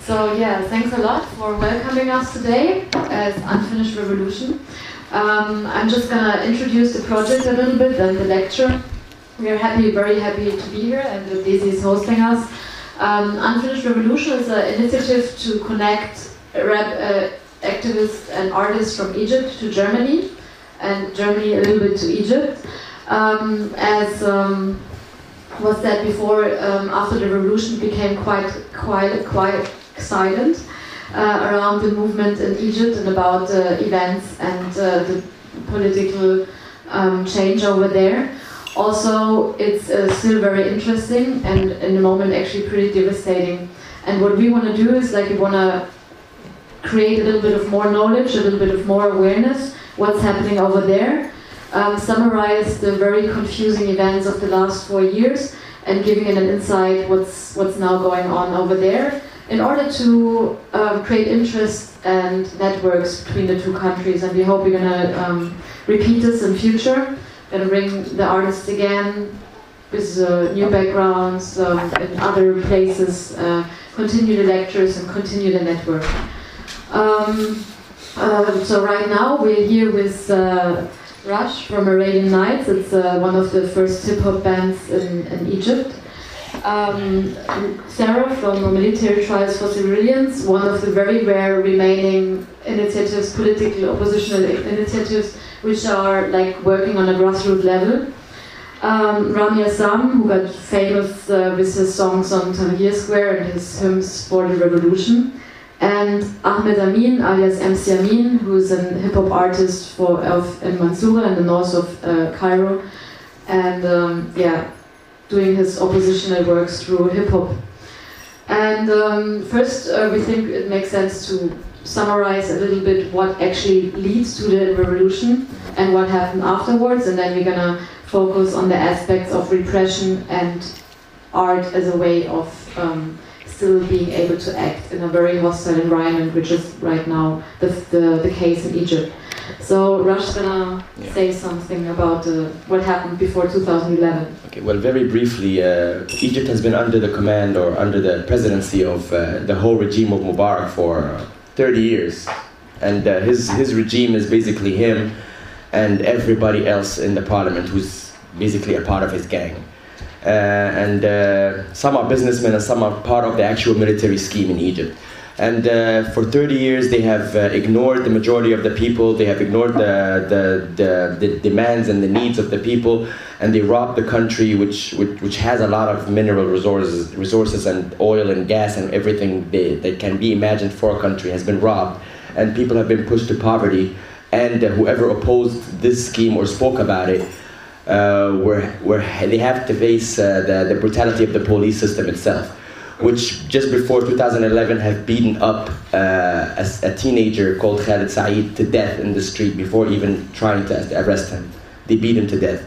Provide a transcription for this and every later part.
So yeah, thanks a lot for welcoming us today as Unfinished Revolution. Um, I'm just gonna introduce the project a little bit and the lecture. We are happy, very happy to be here, and that Daisy is hosting us. Um, Unfinished Revolution is an initiative to connect rap uh, activists and artists from Egypt to Germany, and Germany a little bit to Egypt. Um, as um, was said before, um, after the revolution became quite, quite, quite silent uh, around the movement in Egypt and about uh, events and uh, the political um, change over there. Also, it's uh, still very interesting and in the moment actually pretty devastating. And what we want to do is like we want to create a little bit of more knowledge, a little bit of more awareness, what's happening over there, um, summarize the very confusing events of the last four years, and giving an insight what's what's now going on over there, in order to um, create interest and networks between the two countries. And we hope we're gonna um, repeat this in future, and bring the artists again with uh, new backgrounds um, in other places, uh, continue the lectures and continue the network. Um, uh, so right now we're here with uh, Rush from Arabian Knightz. It's uh, one of the first hip hop bands in, in Egypt. Um, Sarah from Military Trials for Civilians, one of the very rare remaining initiatives, political oppositional initiatives, which are like working on a grassroots level. Um, Ramy Essam, who got famous uh, with his songs on Tahrir Square and his hymns for the revolution and Ahmed Amin, alias MC Amin, who's a hip hop artist for of, in Mansoura in the north of uh, Cairo, and um, yeah, doing his oppositional works through hip hop. And um, first, uh, we think it makes sense to summarize a little bit what actually leads to the revolution and what happened afterwards, and then we're gonna focus on the aspects of repression and art as a way of um, still being able to act in a very hostile environment, which is right now the, the, the case in Egypt. So Rush's gonna yeah. say something about uh, what happened before 2011. Okay, well, very briefly, uh, Egypt has been under the command or under the presidency of uh, the whole regime of Mubarak for 30 years. And uh, his, his regime is basically him and everybody else in the parliament who's basically a part of his gang. Uh, and uh, some are businessmen and some are part of the actual military scheme in Egypt. And uh, for 30 years, they have ignored the majority of the people. They have ignored the, the, the, the, demands and the needs of the people. And they robbed the country, which, which, which has a lot of mineral resources, resources and oil and gas and everything they, that can be imagined for a country has been robbed. And people have been pushed to poverty. And whoever opposed this scheme or spoke about it uh, where, where they have to face uh, the, the brutality of the police system itself, which just before 2011 have beaten up uh, a, a, teenager called Khalid Saeed to death in the street before even trying to arrest him. They beat him to death.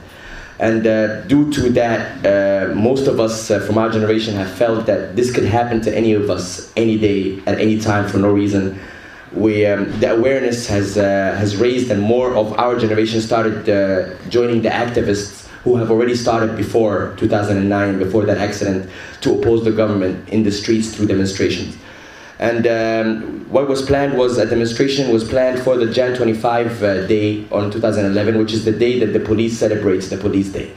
And uh, due to that, uh, most of us from our generation have felt that this could happen to any of us any day, at any time, for no reason we um, the awareness has uh, has raised and more of our generation started uh, joining the activists who have already started before 2009 before that accident to oppose the government in the streets through demonstrations. And um, what was planned was a demonstration was planned for the Jan 25 uh, day on 2011 which is the day that the police celebrates the police day.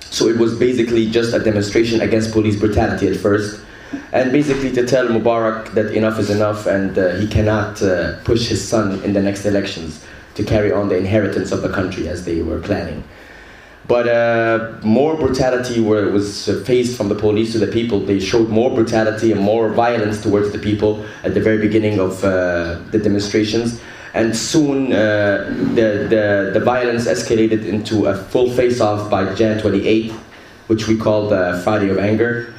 So it was basically just a demonstration against police brutality at first and basically to tell Mubarak that enough is enough and uh, he cannot uh, push his son in the next elections to carry on the inheritance of the country as they were planning. But uh, more brutality were, was faced from the police to the people. They showed more brutality and more violence towards the people at the very beginning of uh, the demonstrations. And soon uh, the, the, the violence escalated into a full face-off by Jan 28, which we called uh, Friday of Anger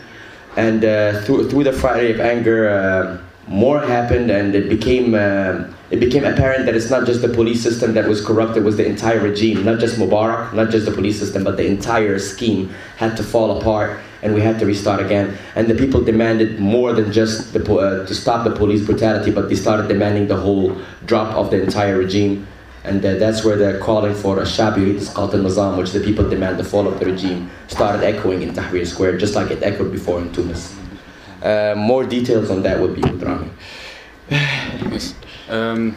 and uh, through through the Friday of anger, uh, more happened, and it became uh, it became apparent that it's not just the police system that was corrupt; it was the entire regime, not just Mubarak, not just the police system, but the entire scheme had to fall apart, and we had to restart again. And the people demanded more than just the, uh, to stop the police brutality, but they started demanding the whole drop of the entire regime. And uh, that's where the calling for a Shab al-Nizam, which the people demand the fall of the regime, started echoing in Tahrir Square, just like it echoed before in Tunis. Uh, more details on that would be with Ramy. Yes. Um,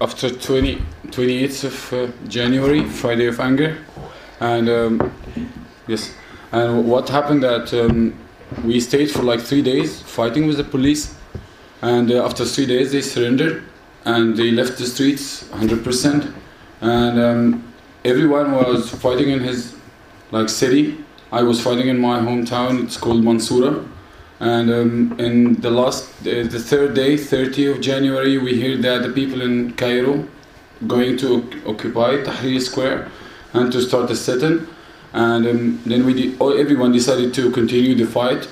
after 20, 28th of uh, January, Friday of Anger, and um, yes, and what happened that um, we stayed for like three days fighting with the police, and uh, after three days they surrendered and they left the streets 100%, and um, everyone was fighting in his like city. I was fighting in my hometown. It's called Mansoura and um, in the last, the third day, 30 of January, we hear that the people in Cairo going to occupy Tahrir Square and to start a sit-in. And um, then we everyone decided to continue the fight.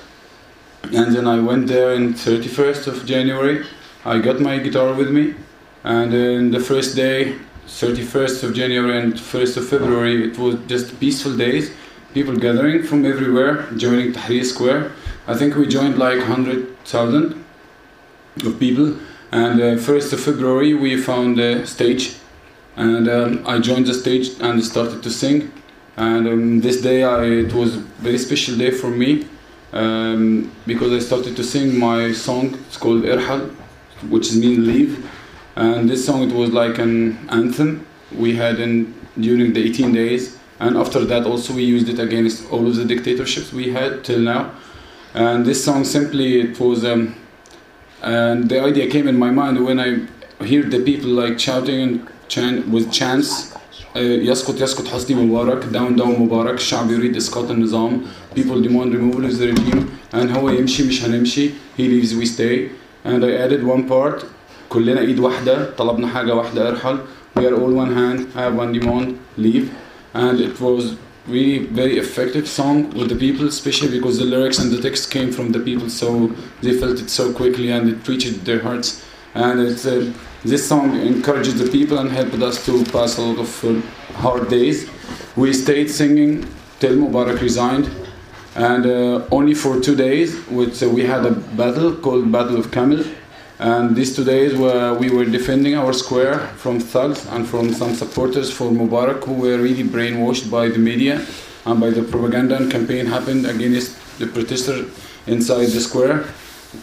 And then I went there in 31st of January. I got my guitar with me. And in the first day, 31st of January and 1st of February, it was just peaceful days. People gathering from everywhere, joining Tahrir Square I think we joined like 100,000 of people. And uh, first of February, we found a stage, and um, I joined the stage and started to sing. And um, this day, I, it was a very special day for me um, because I started to sing my song. It's called Irhal, which means leave. And this song, it was like an anthem we had in during the 18 days. And after that, also we used it against all of the dictatorships we had till now. And this song simply it was, um, and the idea came in my mind when I hear the people like shouting and chant with chants. يسقط يسقط حسني مبارك down down مبارك الشعب يريد اسقاط النظام people demand removal of the regime and هو يمشي مش هنمشي he leaves we stay and I added one part كلنا ايد واحده طلبنا حاجه واحده ارحل we are all one hand have one demand leave and it was really very effective song with the people, especially because the lyrics and the text came from the people, so they felt it so quickly and it reached their hearts. And it, uh, this song encouraged the people and helped us to pass a lot of uh, hard days. We stayed singing till Mubarak resigned, and uh, only for two days, which uh, we had a battle called Battle of Camel. And these two days where we were defending our square from thugs and from some supporters for Mubarak who were really brainwashed by the media and by the propaganda and campaign happened against the protesters inside the square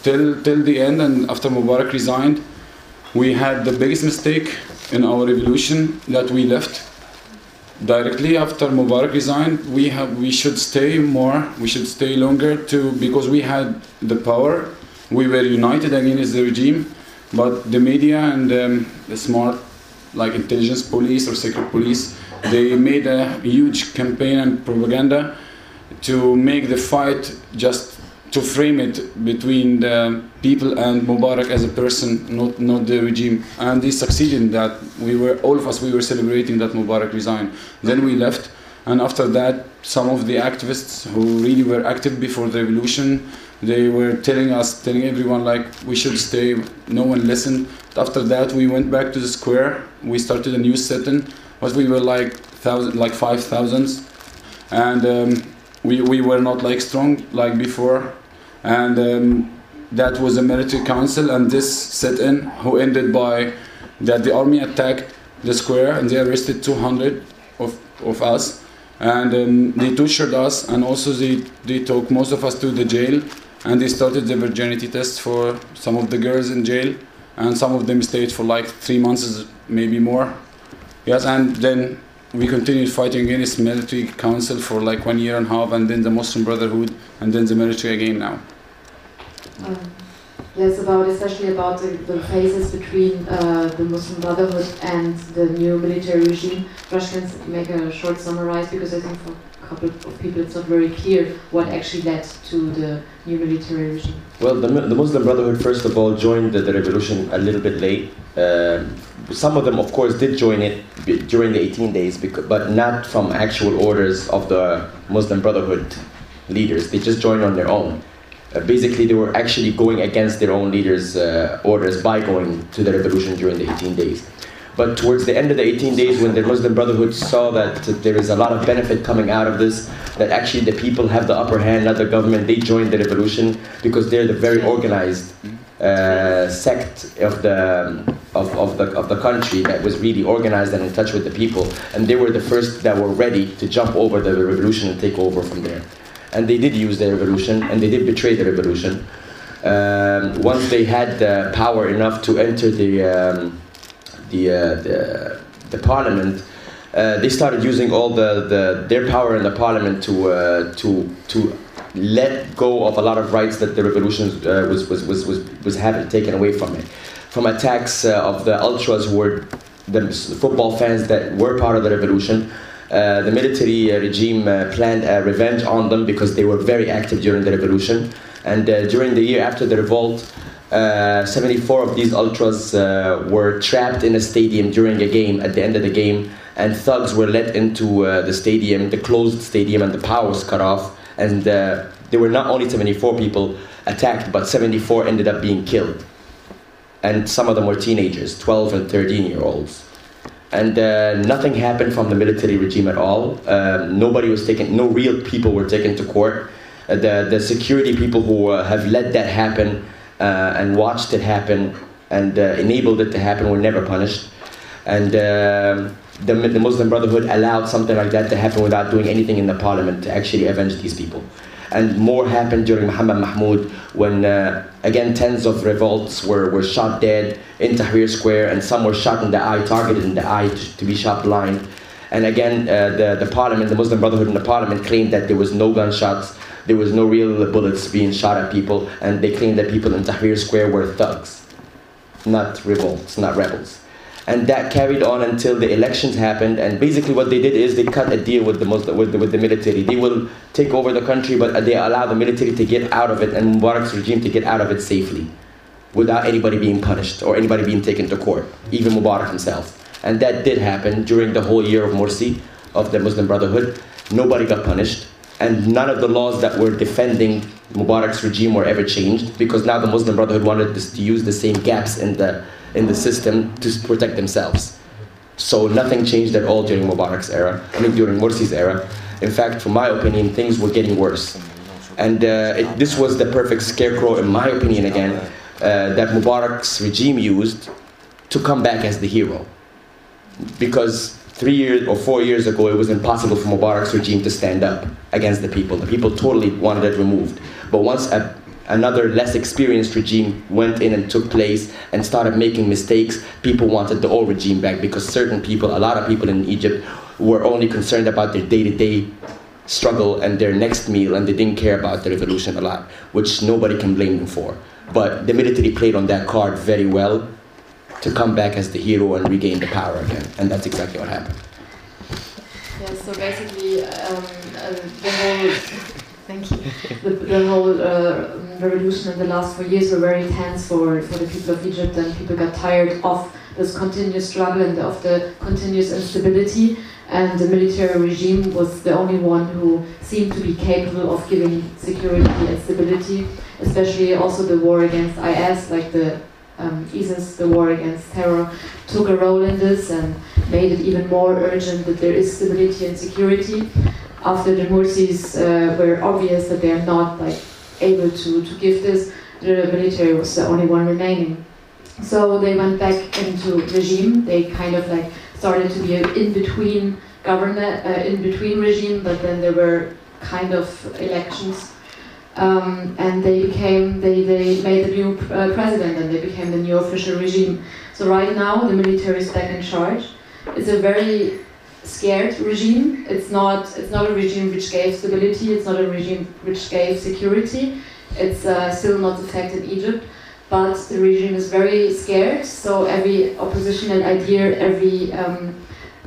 till till the end and after Mubarak resigned we had the biggest mistake in our revolution that we left directly after Mubarak resigned we have we should stay more we should stay longer to because we had the power. We were united against the regime, but the media and um, the smart, like intelligence police or secret police, they made a huge campaign and propaganda to make the fight just to frame it between the people and Mubarak as a person, not not the regime. And they succeeded in that. We were all of us we were celebrating that Mubarak resigned. Then we left, and after that, some of the activists who really were active before the revolution they were telling us, telling everyone like we should stay. No one listened. After that, we went back to the square. We started a new setting, but we were like thousand, like five thousands, and um, we we were not like strong like before, and um, that was a military council. And this set-in who ended by that the army attacked the square and they arrested 200 of of us. And um, they tortured us and also they, they took most of us to the jail and they started the virginity test for some of the girls in jail. And some of them stayed for like three months maybe more. Yes and then we continued fighting against military council for like one year and a half and then the muslim brotherhood and then the military again now um, yes about especially about the, the phases between uh, the muslim brotherhood and the new military regime Rush can make a short summarize because i think for a couple of people, it's not very clear what actually led to the new military regime. Well, the, the Muslim Brotherhood, first of all, joined the, the revolution a little bit late. Uh, some of them, of course, did join it during the 18 days, but not from actual orders of the Muslim Brotherhood leaders. They just joined on their own. Uh, basically, they were actually going against their own leaders' uh, orders by going to the revolution during the 18 days. But towards the end of the 18 days, when the Muslim Brotherhood saw that there is a lot of benefit coming out of this, that actually the people have the upper hand, not the government, they joined the revolution because they're the very organized uh, sect of the of, of the of the country that was really organized and in touch with the people, and they were the first that were ready to jump over the revolution and take over from there. And they did use the revolution, and they did betray the revolution. um, once they had power enough to enter the um, the, uh, the the parliament, uh, they started using all the, the their power in the parliament to uh, to to let go of a lot of rights that the revolution uh, was, was was was was having taken away from it, from attacks uh, of the ultras who were the football fans that were part of the revolution. Uh, the military regime planned a revenge on them because they were very active during the revolution. And uh, during the year after the revolt, uh, 74 of these ultras uh, were trapped in a stadium during a game at the end of the game, and thugs were let into uh, the stadium, the closed stadium, and the power was cut off. And uh, there were not only 74 people attacked, but 74 ended up being killed. And some of them were teenagers, 12 and 13 year olds and uh, nothing happened from the military regime at all. Um, nobody was taken, no real people were taken to court. Uh, the, the security people who uh, have let that happen uh, and watched it happen and enabled it to happen were never punished. And um, the, the Muslim Brotherhood allowed something like that to happen without doing anything in the parliament to actually avenge these people. And more happened during Muhammad Mahmoud when, uh, again, tens of revolts were, were shot dead in Tahrir Square and some were shot in the eye, targeted in the eye to, to be shot blind. And again, uh, the, the parliament, the Muslim Brotherhood in the parliament claimed that there was no gunshots there was no real bullets being shot at people, and they claimed that people in Tahrir Square were thugs, not revolts, not rebels. And that carried on until the elections happened. And basically, what they did is they cut a deal with the Muslim, with the, with the military. They will take over the country, but they allow the military to get out of it and Mubarak's regime to get out of it safely, without anybody being punished or anybody being taken to court, even Mubarak himself. And that did happen during the whole year of Morsi, of the Muslim Brotherhood. Nobody got punished and none of the laws that were defending Mubarak's regime were ever changed because now the Muslim Brotherhood wanted to use the same gaps in the in the system to protect themselves. So nothing changed at all during Mubarak's era, I mean during Morsi's era. In fact, from my opinion, things were getting worse. And uh, it, this was the perfect scarecrow, in my opinion, again, uh, that Mubarak's regime used to come back as the hero. Because three years or four years ago, it was impossible for Mubarak's regime to stand up against the people. The people totally wanted it removed. But once a, another less experienced regime went in and took place and started making mistakes, people wanted the old regime back because certain people, a lot of people in Egypt, were only concerned about their day to day struggle and their next meal, and they didn't care about the revolution a lot, which nobody can blame them for. But the military played on that card very well to come back as the hero and regain the power again. And that's exactly what happened. Yeah, so basically, um, uh, the whole, thank you, the, the whole uh, revolution in the last four years were very tense for, for the people of Egypt, and people got tired of this continuous struggle and of the continuous instability. And the military regime was the only one who seemed to be capable of giving security and stability, especially also the war against IS, like the um, ISIS, the war against terror, took a role in this and made it even more urgent that there is stability and security. After the Mursis uh, were obvious that they are not like able to, to give this, the military was the only one remaining. So they went back into regime. They kind of like started to be an in-between government, uh, in-between regime, but then there were kind of elections um, and they became they, they made the new uh, president and they became the new official regime. So right now the military is back in charge. It's a very scared regime. It's not it's not a regime which gave stability. It's not a regime which gave security. It's uh, still not the fact in Egypt, but the regime is very scared. So every oppositional idea, every um,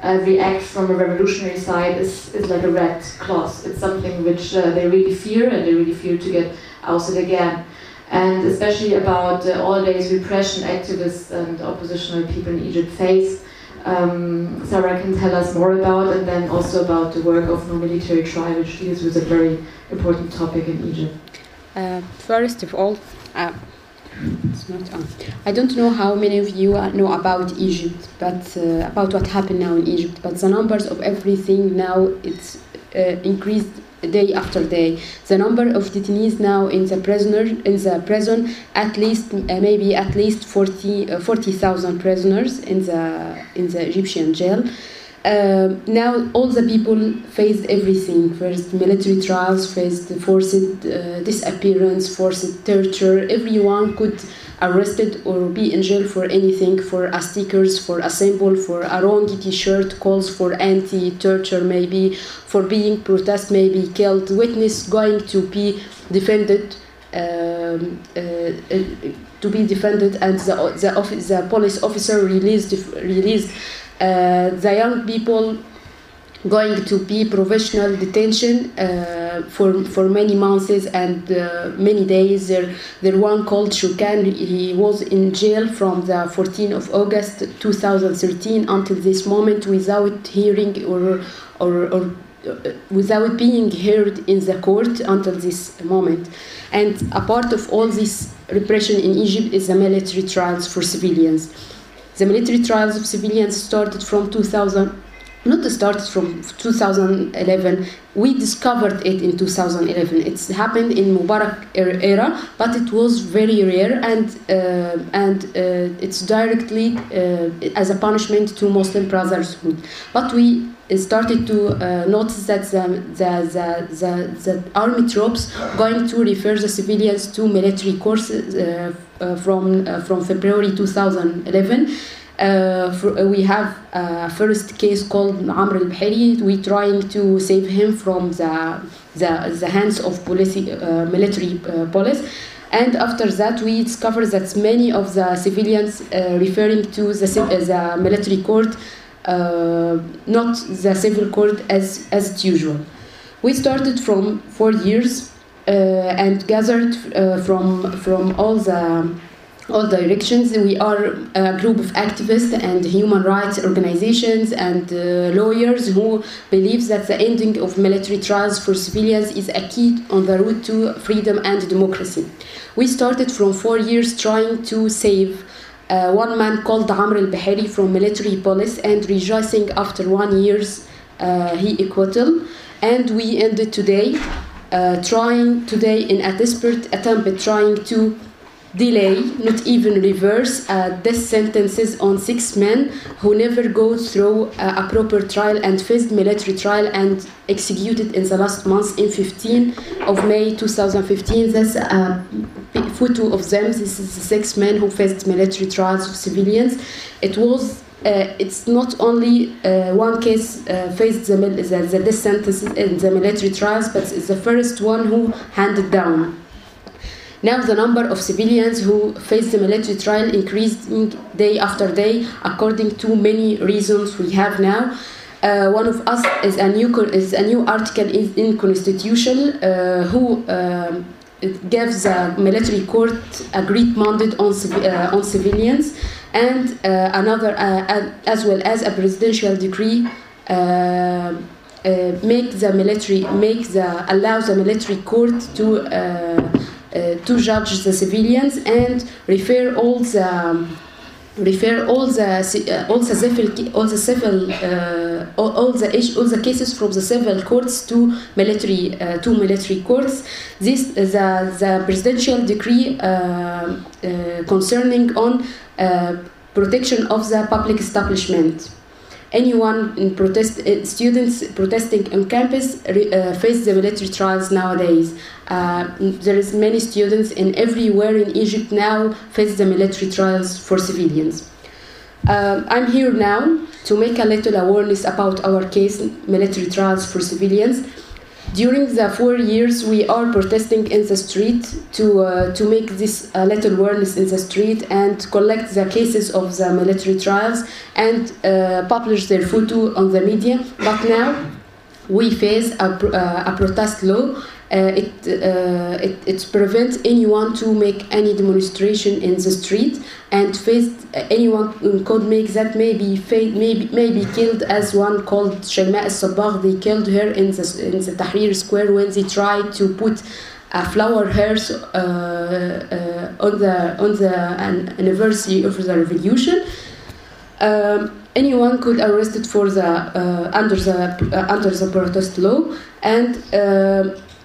every act from a revolutionary side is, is like a red cloth. It's something which uh, they really fear and they really fear to get ousted again. And especially about uh, all days repression activists and oppositional people in Egypt face. Um, Sarah can tell us more about, and then also about the work of No Military Try, which deals with a very important topic in Egypt. Uh, first of all, uh. I don't know how many of you know about Egypt, but uh, about what happened now in Egypt. But the numbers of everything now it's uh, increased day after day. The number of detainees now in the prisoner in the prison at least uh, maybe at least 40 uh, 40,000 prisoners in the in the Egyptian jail. uh, now all the people faced everything first military trials faced forced uh, disappearance forced torture everyone could arrested or be in jail for anything for a stickers for a symbol for a wrong t-shirt calls for anti-torture maybe for being protest maybe killed witness going to be defended um, uh, uh, to be defended and the, the, the police officer released released uh, the young people going to be professional detention uh, for for many months and uh, many days. There, there one called Shawkan. He was in jail from the 14th of August 2013 until this moment without hearing or or, or uh, without being heard in the court until this moment. And a part of all this repression in Egypt is the military trials for civilians. The military trials of civilians started from 2000 not started from 2011 we discovered it in 2011 it's happened in mubarak er-, era but it was very rare and uh, and uh, it's directly uh, as a punishment to muslim brotherhood. But we started to uh, notice that the, the, the, the, the army troops going to refer the civilians to military courses uh, uh, from from February 2011 uh, uh, we have a first case called Amr al-Bahiri. We're trying to save him from the the, the hands of police, uh, military police. And after that, we discovered that many of the civilians referring to the, the military court, not the civil court as, as usual. We started from four years uh, and gathered uh, from from all the all directions. We are a group of activists and human rights organizations and uh, lawyers who believe that the ending of military trials for civilians is a key on the road to freedom and democracy. We started from four years trying to save uh, one man called Amr al-Bahiri from military police and rejoicing after one year's uh, he acquittal. And we ended today uh, trying today in a desperate attempt at trying to delay, not even reverse, uh, death sentences on six men who never go through uh, a proper trial and faced military trial and executed in the last month in 15 of May 2015. That's a photo of them. This is the six men who faced military trials of civilians. It was uh, it's not only uh, one case uh, faced the, the, the death sentences in the military trials, but it's the first one who handed down. Now the number of civilians who face the military trial increased day after day according to many reasons we have now. Uh, one of us is a new is a new article in, in constitution uh, who uh, gives the military court a great mandate on uh, on civilians and uh, another uh, as well as a presidential decree make the military make the allow the military court to uh, to judge the civilians and refer all the refer all the uh, all the civil all the civil uh, all, all, the all the cases from the civil courts to military uh, to military courts. This the the presidential decree uh, uh, concerning on protection of the public establishment anyone in protest uh, students protesting on campus uh, face the military trials nowadays uh, there is many students and everywhere in egypt now face the military trials for civilians uh, i'm here now to make a little awareness about our case military trials for civilians during the four years, we are protesting in the street to uh, to make this uh, little awareness in the street and collect the cases of the military trials and uh, publish their photo on the media. But now we face a, uh, a protest law it, uh, it, it prevents anyone to make any demonstration in the street and face anyone could make that maybe maybe maybe killed as one called Shayma al they killed her in the, in the Tahrir Square when they tried to put a flower hairs uh, uh, on the on the anniversary of the revolution. Um, anyone could arrested for the uh, under the uh, under the protest law. And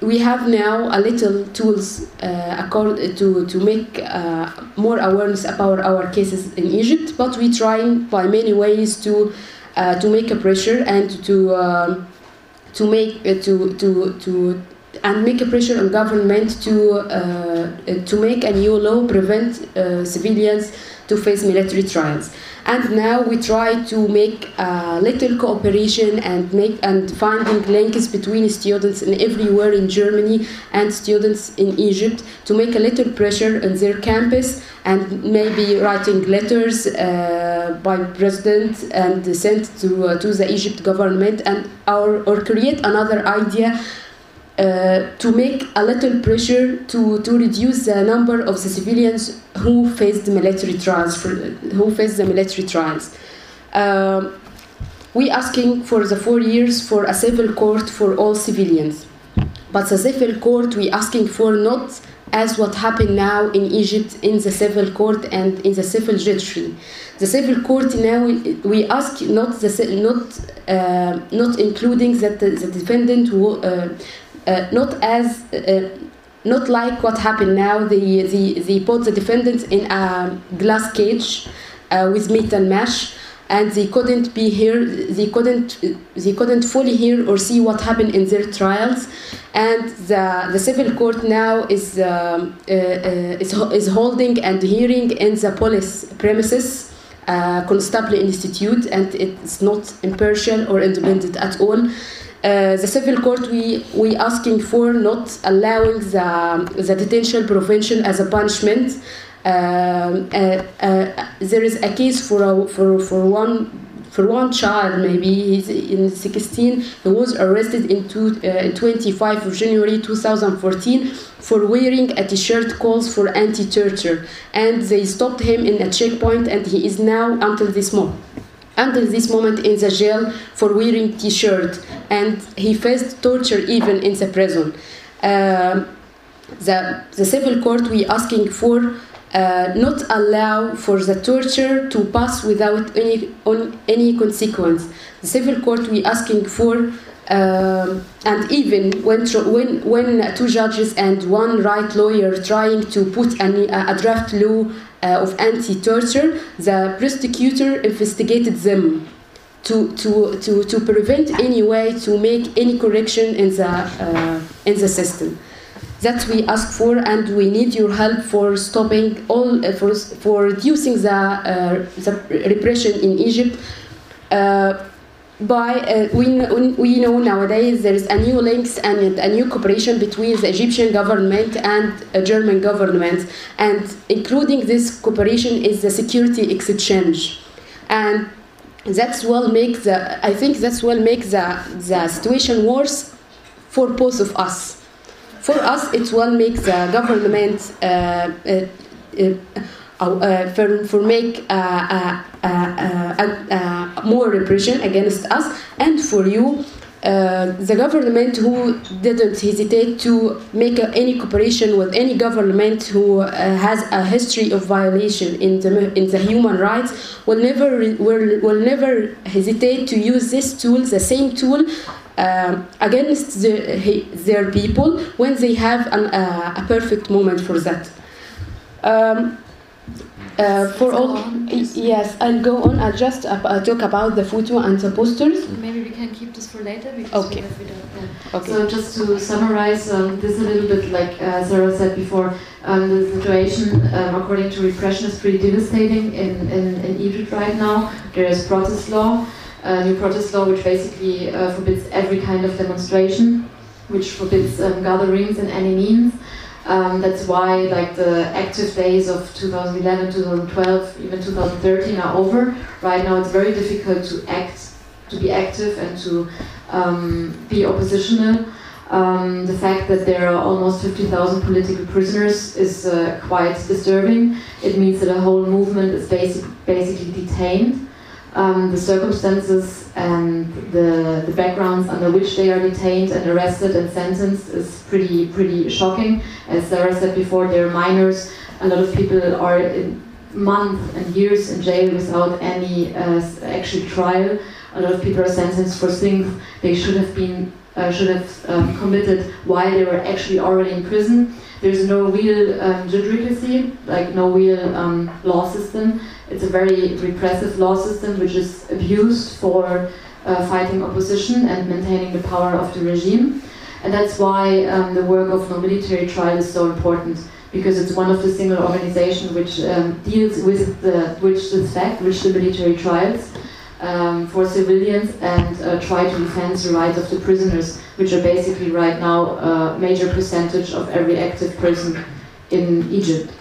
we have now a little tools uh, to, to make uh, more awareness about our cases in Egypt, but we try by many ways to uh, to make a pressure and to um, to make uh, to to to and make a pressure on government to uh, to make a new law prevent uh, civilians to face military trials. And now we try to make a little cooperation and make and finding links between students in everywhere in Germany and students in Egypt to make a little pressure on their campus and maybe writing letters uh, by president and sent to uh, to the Egypt government and or, or create another idea uh, to make a little pressure to, to reduce the number of the civilians who faced military trials who faced the military trials. Uh, we asking for the four years for a civil court for all civilians, but the civil court we asking for not as what happened now in Egypt in the civil court and in the civil judiciary. The civil court now we ask not the not uh, not including that the, the defendant who, uh, not as uh, not like what happened now. They, they, they put the defendants in a glass cage uh, with metal mesh, and they couldn't be here. They couldn't they couldn't fully hear or see what happened in their trials. And the, the civil court now is um, uh, uh, is, is holding and hearing in the police premises. Uh, Constabulary Institute, and it's not impartial or independent at all. Uh, the civil court we we asking for not allowing the the detention prevention as a punishment. Um, uh, uh, there is a case for a, for for one for one child maybe he's in 16 he was arrested in, two, uh, 25 of January 2014 for wearing a t-shirt calls for anti-torture and they stopped him in a checkpoint and he is now until this moment until this moment in the jail for wearing t-shirt and he faced torture even in the prison. Um, the, the civil court we asking for uh, not allow for the torture to pass without any on any consequence. The civil court we asking for um, and even when, when, when two judges and one right lawyer trying to put an, a draft law uh, of anti-torture, the prosecutor investigated them to, to, to, to prevent any way to make any correction in the, uh, in the system. That we ask for, and we need your help for stopping all uh, for, for reducing the, uh, the repression in Egypt. Uh, by uh, we, we know nowadays there is a new links and a new cooperation between the Egyptian government and a German government. And including this cooperation is the security exchange. And that's will make the I think that's will make the, the situation worse for both of us. For us it will make the government uh, uh, uh, for, for make more repression against us, and for you, uh, the government who didn't hesitate to make uh, any cooperation with any government who uh, has a history of violation in the in the human rights will never will, will never hesitate to use this tool, the same tool. Um, against the, their people when they have an, a perfect moment for that. Um, uh, for all, yes, I'll go on. I'll just uh, talk about the photo and the posters. Maybe we can keep this for later. Because okay. We yeah. okay. So just to summarize, um, this a little bit like uh, Sarah said before. Um, the situation, um, according to repression, is pretty devastating in, in, in Egypt right now. There is protest law, a new protest law which basically uh, forbids every kind of demonstration, which forbids um, gatherings in any means. Um, that's why like the active days of 2011, 2012, even 2013 are over. Right now it's very difficult to act, to be active and to um, be oppositional. Um, the fact that there are almost 50,000 political prisoners is uh, quite disturbing. It means that a whole movement is basic, basically detained. Um, the circumstances and the, the backgrounds under which they are detained and arrested and sentenced is pretty pretty shocking. As Sarah said before, they're minors. A lot of people are in months and years in jail without any uh, actual trial. A lot of people are sentenced for things they should have been uh, should have um, committed while they were actually already in prison. There's no real um, judiciary, like no real um, law system. It's a very repressive law system which is abused for uh, fighting opposition and maintaining the power of the regime. And that's why um, the work of no military trial is so important because it's one of the single organizations which um, deals with the which the fact, which the military trials um, for civilians and uh, try to defend the rights of the prisoners, which are basically right now a major percentage of every active person in Egypt.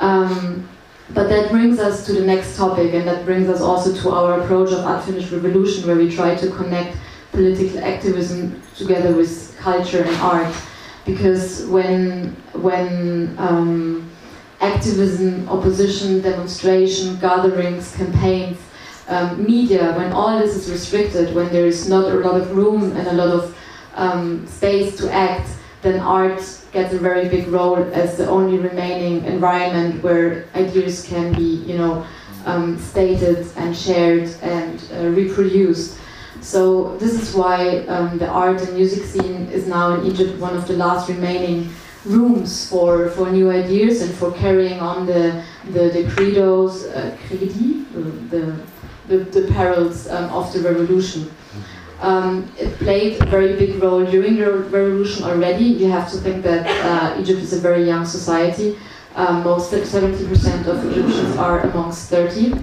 Um, but that brings us to the next topic, and that brings us also to our approach of unfinished revolution, where we try to connect political activism together with culture and art. Because when when um, activism, opposition, demonstration, gatherings, campaigns um, media, when all this is restricted, when there is not a lot of room and a lot of um, space to act, then art gets a very big role as the only remaining environment where ideas can be, you know, um, stated and shared and uh, reproduced. So this is why um, the art and music scene is now in Egypt one of the last remaining rooms for, for new ideas and for carrying on the the, the credos, uh, the the, the perils um, of the revolution. Um, it played a very big role during the revolution already. You have to think that uh, Egypt is a very young society. Um, most 70% of Egyptians are amongst 30,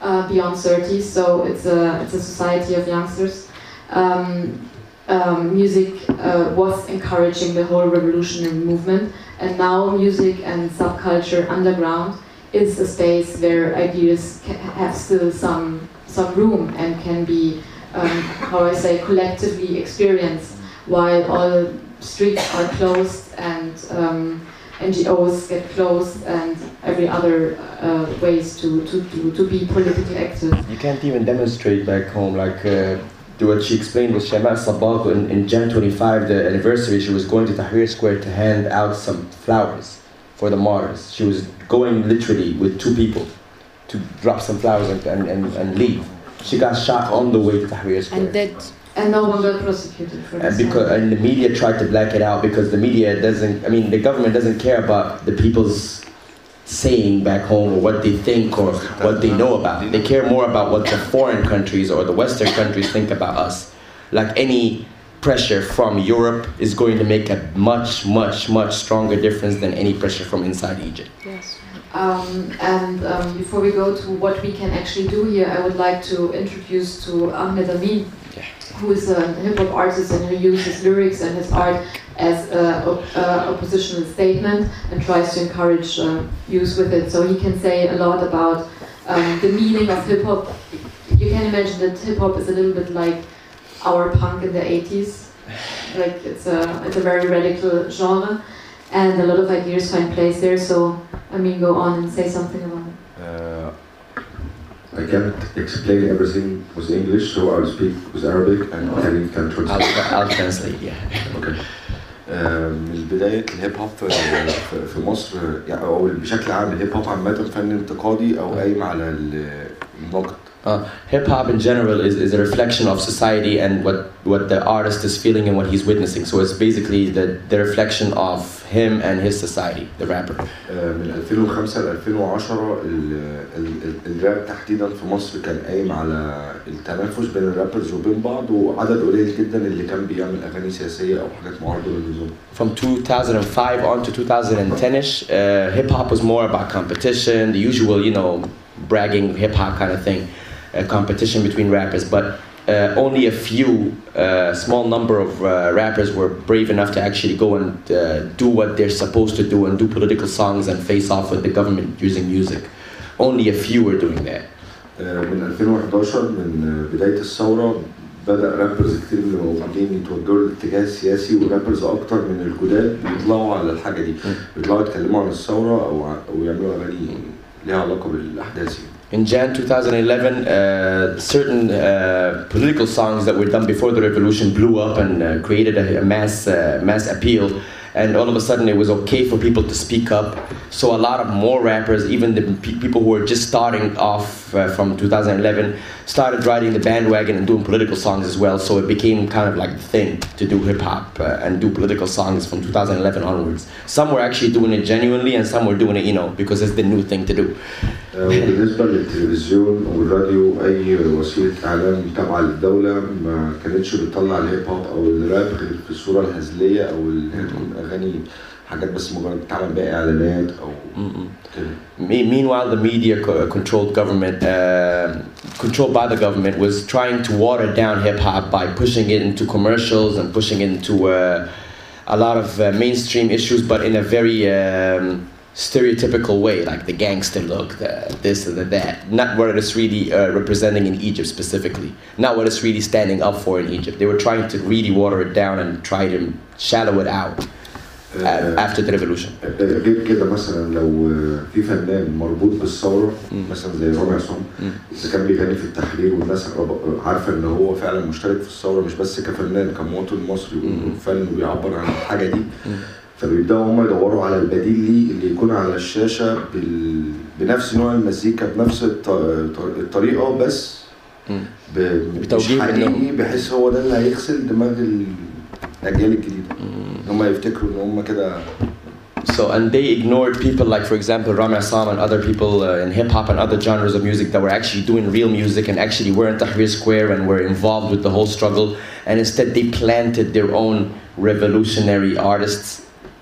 uh, beyond 30, so it's a, it's a society of youngsters. Um, um, music uh, was encouraging the whole revolutionary movement, and now music and subculture underground is a space where ideas have still some some room and can be, um, how I say, collectively experienced, while all streets are closed and um, NGOs get closed and every other uh, ways to, to, to, to be politically active. You can't even demonstrate back home. Like uh, what she explained with Shaimaa Sabbagh in, in Jan 25, the anniversary, she was going to Tahrir Square to hand out some flowers for the martyrs. She was going literally with two people to drop some flowers and, and, and, and leave. She got shot on the way to Tahrir Square. And dead. And no one got prosecuted for And this. because and the media tried to black it out because the media doesn't. I mean, the government doesn't care about the people's saying back home or what they think or what they know about. They care more about what the foreign countries or the Western countries think about us. Like any pressure from Europe is going to make a much, much, much stronger difference than any pressure from inside Egypt. Yes. Um, and um, before we go to what we can actually do here, I would like to introduce to Ahmed Amin, who is a hip hop artist and who uses lyrics and his art as a, op- uh, oppositional statement and tries to encourage uh, use with it. So he can say a lot about um, the meaning of hip hop. You can imagine that hip hop is a little bit like our punk in the 80s. Like it's a it's a very radical genre, and a lot of ideas find place there. So I mean, go on and say something about it. Uh, I can't explain everything with English, so I'll speak with Arabic and Karim can I'll, translate. I'll translate, yeah. Okay. آه، من بداية الهيب هوب في- في- في مصر يعني أو بشكل عام الهيب هوب عامة فن انتقادي أو قايم على ال- النقد Uh, hip hop in general is, is a reflection of society and what, what the artist is feeling and what he's witnessing. So it's basically the, the reflection of him and his society, the rapper. آه، من 2005 ل 2010 ال- ال- ال- الراب تحديدا في مصر كان قايم على التنافس بين الرابرز وبين بعض وعدد قليل جدا اللي كان بيعمل اغاني سياسيه او حاجات معارضه للنظام From 2005 on to 2010ish, uh, hip hop was more about competition, the usual, you know, bragging hip hop kind of thing, uh, competition between rappers. But uh, only a few, uh, small number of uh, rappers were brave enough to actually go and uh, do what they're supposed to do and do political songs and face off with the government using music. Only a few were doing that. آه، من 2011 من آه، بدايه الثوره بدا رابرز كتير من الموجودين يتوجهوا للاتجاه السياسي ورابرز اكتر من الجداد بيطلعوا على الحاجه دي بيطلعوا يتكلموا عن الثوره او ع- او يعملوا اغاني ليها علاقه بالاحداث يعني. In Jan 2011, uh, certain uh, political songs that were done before the revolution blew up and uh, created a, a mass uh, mass appeal. and all of a sudden it was okay for people to speak up. So a lot of more rappers, even the pe- people who were just starting off uh, from 2011, started riding the bandwagon and doing political songs as well. So it became kind of like the thing to do hip hop uh, and do political songs from 2011 onwards. Some were actually doing it genuinely, and some were doing it, you know, because it's the new thing to do. آه، وبالنسبة للتلفزيون والراديو أي وسيلة إعلام تابعة للدولة ما كانتش بتطلع الهيب هوب أو الراب غير في الصورة الهزلية أو اللي هي تكون أغاني حاجات بس مجرد بتعمل بيها إعلانات أو Meanwhile, the media co- controlled government, uh, controlled by the government, was trying to water down hip hop by pushing it into commercials and pushing it into uh, a lot of uh, mainstream issues, but in a very um, stereotypical way, like the gangster look, the this and the that. Not what it's really uh, representing in Egypt specifically. Not what it's really standing up for in Egypt. They were trying to really water it down and try to shallow it out uh, آه، after the revolution. غير كده مثلا لو في فنان مربوط بالثوره مم. مثلا زي رامي عصام مم. اذا كان بيغني في التحرير والناس رب- عارفه ان هو فعلا مشترك في الثوره مش بس كفنان كمواطن مصري مم. وفن بيعبر عن الحاجه دي فبيبداوا هم يدوروا على البديل ليه اللي يكون على الشاشه بال... بنفس نوع المزيكا بنفس الط... الطريقة بس. ب... مش بتوجيه حقيقي. بحيث هو ده اللي هيغسل دماغ الاجيال الجديده ان هم يفتكروا ان هم كده So, and they ignored people like, for example, Rami Assam and other people uh, in hip hop and other genres of music that were actually doing real music and actually were in Tahrir Square and were involved with the whole struggle. And instead, they planted their own revolutionary artists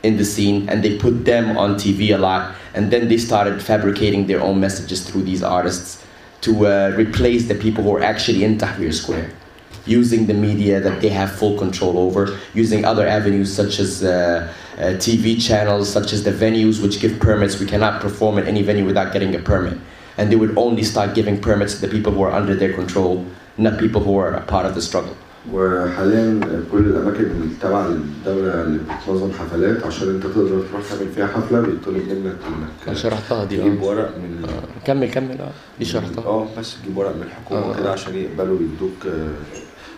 in the scene and they put them on TV a lot. And then they started fabricating their own messages through these artists to uh, replace the people who are actually in Tahrir Square using the media that they have full control over, using other avenues such as uh, uh, TV channels, such as the venues which give permits. We cannot perform at any venue without getting a permit. And they would only start giving permits to the people who are under their control, not people who are a part of the struggle. وحاليا كل الأماكن تبع الدولة اللي بتنظم حفلات عشان أنت تقدر تروح تعمل فيها حفلة بيطلب منك إنك شرحتها دي تجيب ورق من كمل كمل آه. دي شرحتها. آه بس تجيب ورق من الحكومة آه. كده عشان يقبلوا يدوك آه،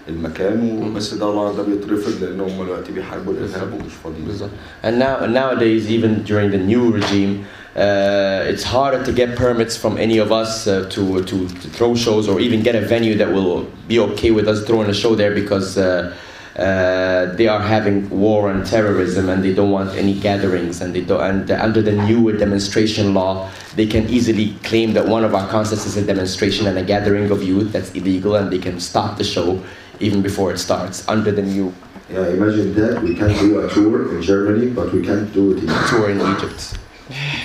المكان وبس ده طبعا ده بيترفض لأن هم دلوقتي بيحاربوا الإرهاب ومش فاضيين. بالظبط. And now nowadays, even during the new regime, uh, it's harder to get permits from any of us uh, to, to to throw shows or even get a venue that will be okay with us throwing a show there because. Uh, uh, they are having war and terrorism and they don't want any gatherings and they don't and under the new demonstration law they can easily claim that one of our concerts is a demonstration and a gathering of youth that's illegal and they can stop the show even before it starts under the new Yeah, imagine that we can do a tour in Germany, but we can't do it in tour in Egypt.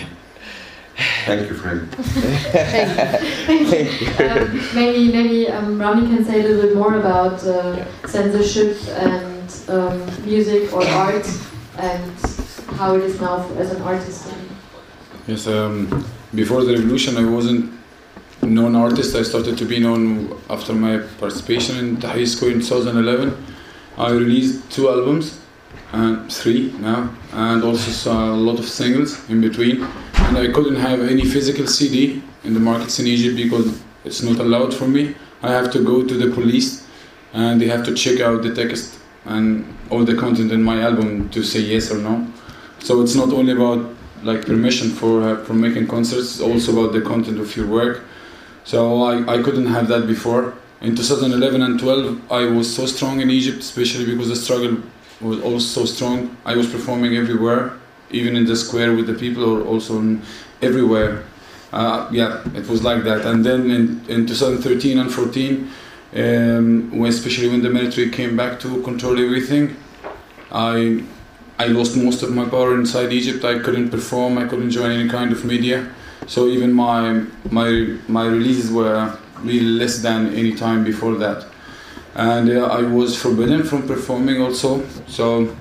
Thank you, friend. um, maybe maybe um, Ramy can say a little bit more about uh, censorship and um, music or art and how it is now as an artist. Yes, um, before the revolution, I wasn't known artist. I started to be known after my participation in Tahrir Square in 2011. I released two albums, and three now, and also saw a lot of singles in between. And I couldn't have any physical CD in the markets in Egypt because it's not allowed for me. I have to go to the police, and they have to check out the text and all the content in my album to say yes or no. So it's not only about like permission for uh, for making concerts, it's also about the content of your work. So I, I couldn't have that before. In 2011 and 12, I was so strong in Egypt, especially because the struggle was also so strong. I was performing everywhere, even in the square with the people, or also in, everywhere. Uh, yeah, it was like that. And then in, in 2013 and 14, um, when, especially when the military came back to control everything, I I lost most of my power inside Egypt. I couldn't perform. I couldn't join any kind of media. So even my my my releases were really less than any time before that, and uh, I was forbidden from performing also. So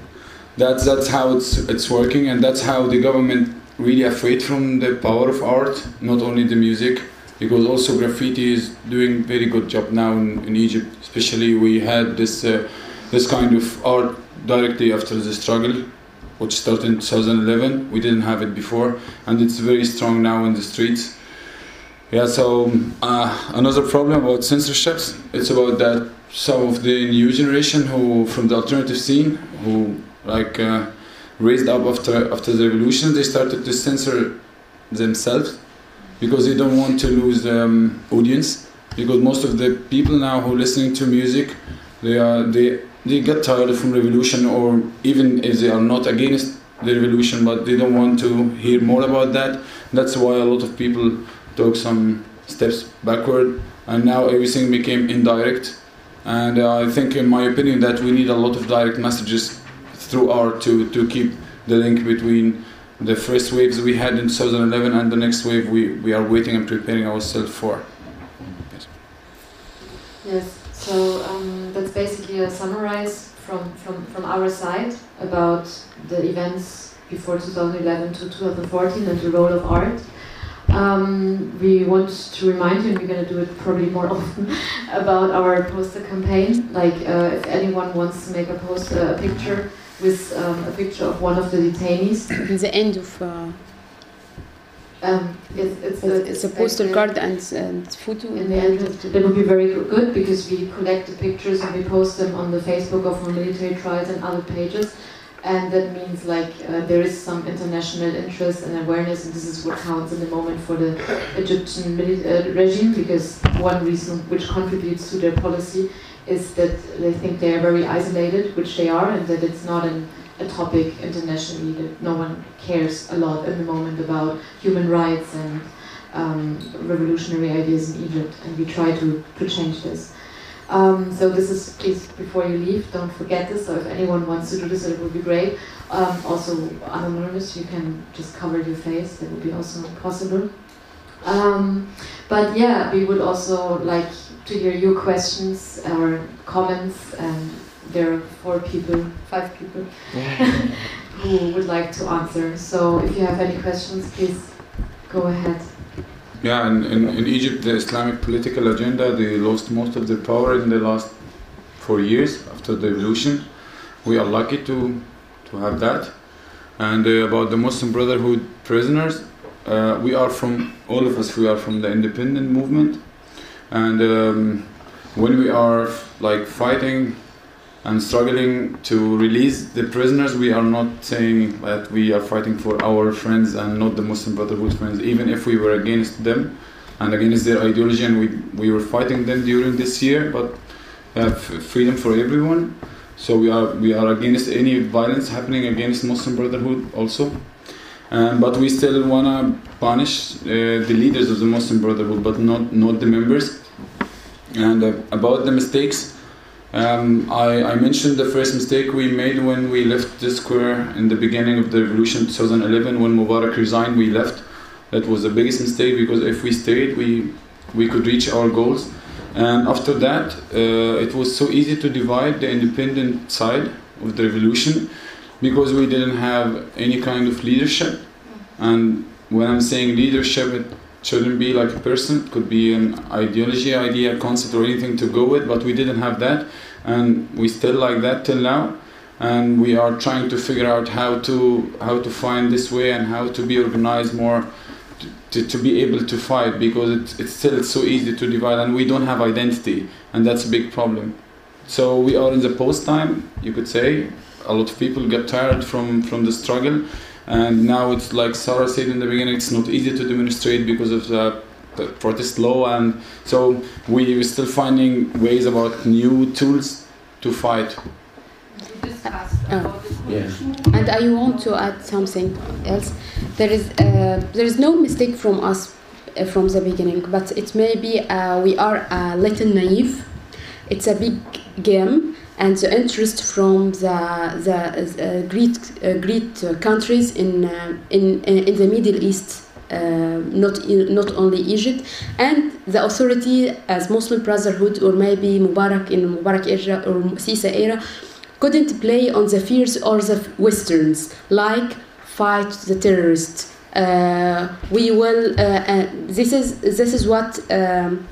that's that's how it's it's working, and that's how the government really afraid from the power of art, not only the music, because also graffiti is doing very good job now in, in Egypt. Especially we had this uh, this kind of art directly after the struggle, which started in 2011. We didn't have it before, and it's very strong now in the streets. Yeah, so uh, another problem about censorships, it's about that some of the new generation who from the alternative scene who like uh, raised up after after the revolution, they started to censor themselves because they don't want to lose um, audience. Because most of the people now who are listening to music, they are they they get tired from revolution, or even if they are not against the revolution, but they don't want to hear more about that. That's why a lot of people took some steps backward, and now everything became indirect. And uh, I think, in my opinion, that we need a lot of direct messages through art to, to keep the link between the first waves we had in 2011 and the next wave we, we are waiting and preparing ourselves for. Yes. Yes, so um, that's basically a summarize from, from, from our side about the events before 2011 to 2014 and the role of art. Um, we want to remind you, and we're going to do it probably more often, about our poster campaign. Like, uh, if anyone wants to make a poster, a picture with um, a picture of one of the detainees. In the end of uh, Um, it's, it's, it's a postal card and, and photo in the end. That would be very good because we collect the pictures and we post them on the Facebook of our military trials and other pages. And that means like uh, there is some international interest and awareness, and this is what counts in the moment for the Egyptian uh, regime. Because one reason which contributes to their policy is that they think they are very isolated, which they are, and that it's not an, a topic internationally that no one cares a lot in the moment about human rights and um, revolutionary ideas in Egypt, and we try to, to change this. Um, so this is, please, before you leave, don't forget this. So if anyone wants to do this, it would be great. Um, also, anonymous, you can just cover your face. That would be also possible. Um, but yeah, we would also like to hear your questions or comments. And there are four people, five people, who would like to answer. So if you have any questions, please go ahead. Yeah, and in, in Egypt, the Islamic political agenda, they lost most of their power in the last four years after the revolution. We are lucky to, to have that. And uh, about the Muslim Brotherhood prisoners, uh, we are from, all of us, we are from the independent movement. And um, when we are like fighting and struggling to release the prisoners, we are not saying that we are fighting for our friends and not the Muslim Brotherhood friends, even if we were against them and against their ideology and we, we were fighting them during this year, but uh, freedom for everyone. So we are we are against any violence happening against Muslim Brotherhood also. Um, but we still wanna punish uh, the leaders of the Muslim Brotherhood, but not not the members. And uh, about the mistakes, um, I, I mentioned the first mistake we made when we left the square in the beginning of the revolution 2011 when Mubarak resigned we left. That was the biggest mistake because if we stayed we we could reach our goals. And after that uh, it was so easy to divide the independent side of the revolution because we didn't have any kind of leadership. And when I'm saying leadership it shouldn't be like a person. It could be an ideology idea concept or anything to go with but we didn't have that. And we still like that till now. And we are trying to figure out how to how to find this way and how to be organized more to, to, be able to fight because it's still so easy to divide and we don't have identity and that's a big problem. So we are in the post time you could say a lot of people get tired from from the struggle and now it's like Sarah said in the beginning it's not easy to demonstrate because of the, protest law and so we are still finding ways about new tools to fight. Yeah. And I want to add something else. There is uh, there is no mistake from us uh, from the beginning, but it may be uh, we are a little naive. It's a big game, and the interest from the the uh, great uh, great countries in uh, in in the Middle East. Uh, not not only Egypt and the authority as Muslim Brotherhood or maybe Mubarak in Mubarak era or Sisi era couldn't play on the fears or the westerns like fight the terrorists uh, we will uh, this is this is what um,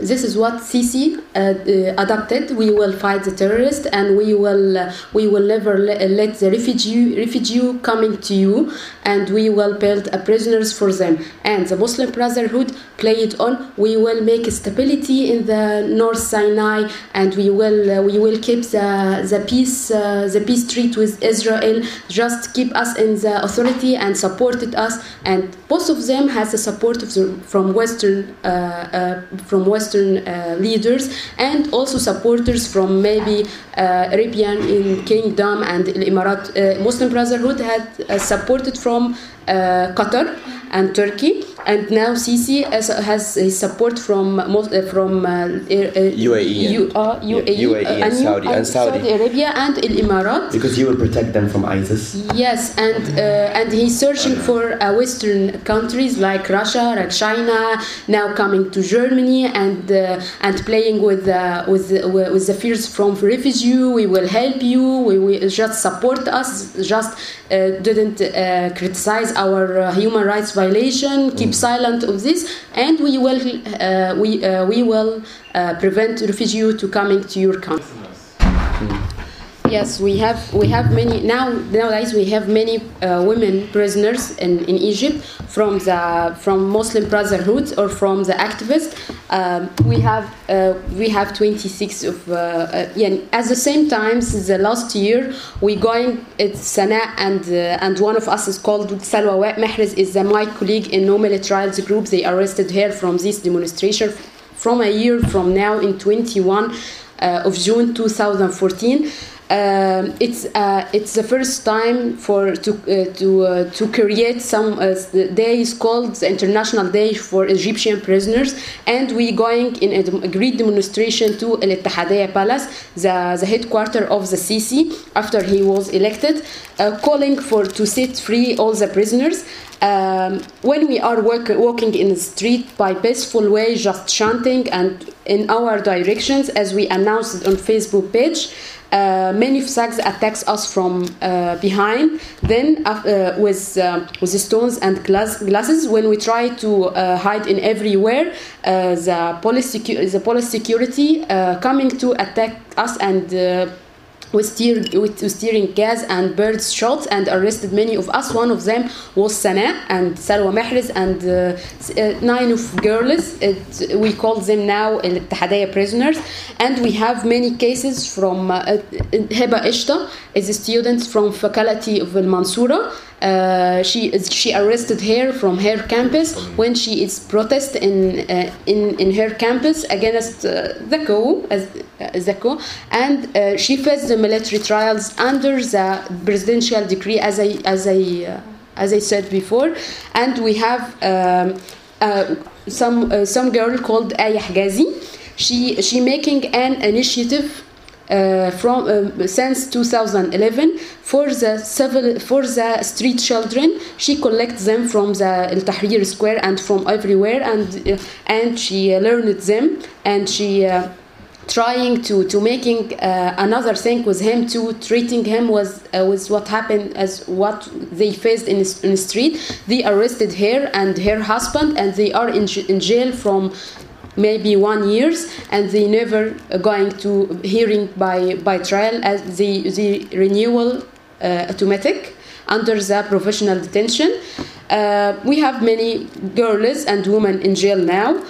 this is what Sisi uh, uh, adopted. We will fight the terrorists, and we will uh, we will never le- let the refugee refugee coming to you, and we will build a prisoners for them. And the Muslim Brotherhood played on. We will make stability in the North Sinai, and we will we will keep the the peace the peace treaty with Israel. Just keep us in the authority and supported us. And both of them has the support of the, from Western uh, uh, from Western uh, leaders and also supporters from maybe uh, Arabian in Kingdom and the Emirat uh, Muslim Brotherhood had supported from Qatar and Turkey, and now Sisi has, has his support from most, uh, from uh, uh, UAE U, uh, Yeah, UAE, UAE uh, and Saudi- and Saudi. Arabia and El Emirat. Because he will protect them from ISIS. Yes, and uh, and he's searching for uh, Western countries like Russia, like China, now coming to Germany and uh, and playing with uh, with with the fears from refugee. We will help you. We will just support us. Just uh, didn't uh, criticize our uh, human rights violation. Keep silent of this, and we will uh, we uh, we will uh, prevent refugee to coming to your country. Yes, we have we have many now nowadays we have many uh, women prisoners in, in Egypt from the from Muslim Brotherhood or from the activists. Um, we have uh, we have 26 of uh, uh, yeah. At the same time, since the last year, we going it's Sana and uh, and one of us is called Salwa Mehrez is uh, my colleague in No Trials Group. They arrested her from this demonstration from a year from now in 21 uh, of June 2014. Um, it's uh, it's the first time for to uh, to uh, to create some uh, the day is called the International Day for Egyptian Prisoners, and we going in a, great demonstration to Al Ittihadiyya Palace, the the headquarter of the Sisi after he was elected, uh, calling for to set free all the prisoners. Um, when we are work, walking in the street by peaceful way, just chanting and in our directions, as we announced on Facebook page, uh, many thugs attacks us from uh, behind. Then uh, with uh, with stones and glass, glasses, when we try to uh, hide in everywhere, uh, the police the police security uh, coming to attack us and. With, tear, with, with tearing gas and birds shots and arrested many of us. One of them was Sana and Salwa Mehrez and uh, uh, nine of girls. It, we call them now Al Ittihadiyya prisoners. And we have many cases from uh, uh, Heba Ishta is a student from faculty of Al Mansura. Uh, she she arrested her from her campus when she is protest in uh, in in her campus against uh, the coup as uh, the coup. And uh, she faced the military trials under the presidential decree as I as I uh, as I said before. And we have um, uh, some uh, some girl called Aya Hijazi she she making an initiative uh, from um, since 2011 for the civil for the street children she collects them from the Al Tahrir Square and from everywhere and uh, and she uh, learned them and she uh, trying to to making uh, another thing with him to treating him was uh, with what happened as what they faced in, in the street. They arrested her and her husband and they are in, in jail from maybe one years and they never uh, going to hearing by by trial as the the renewal uh, automatic under the professional detention. Uh, we have many girls and women in jail now.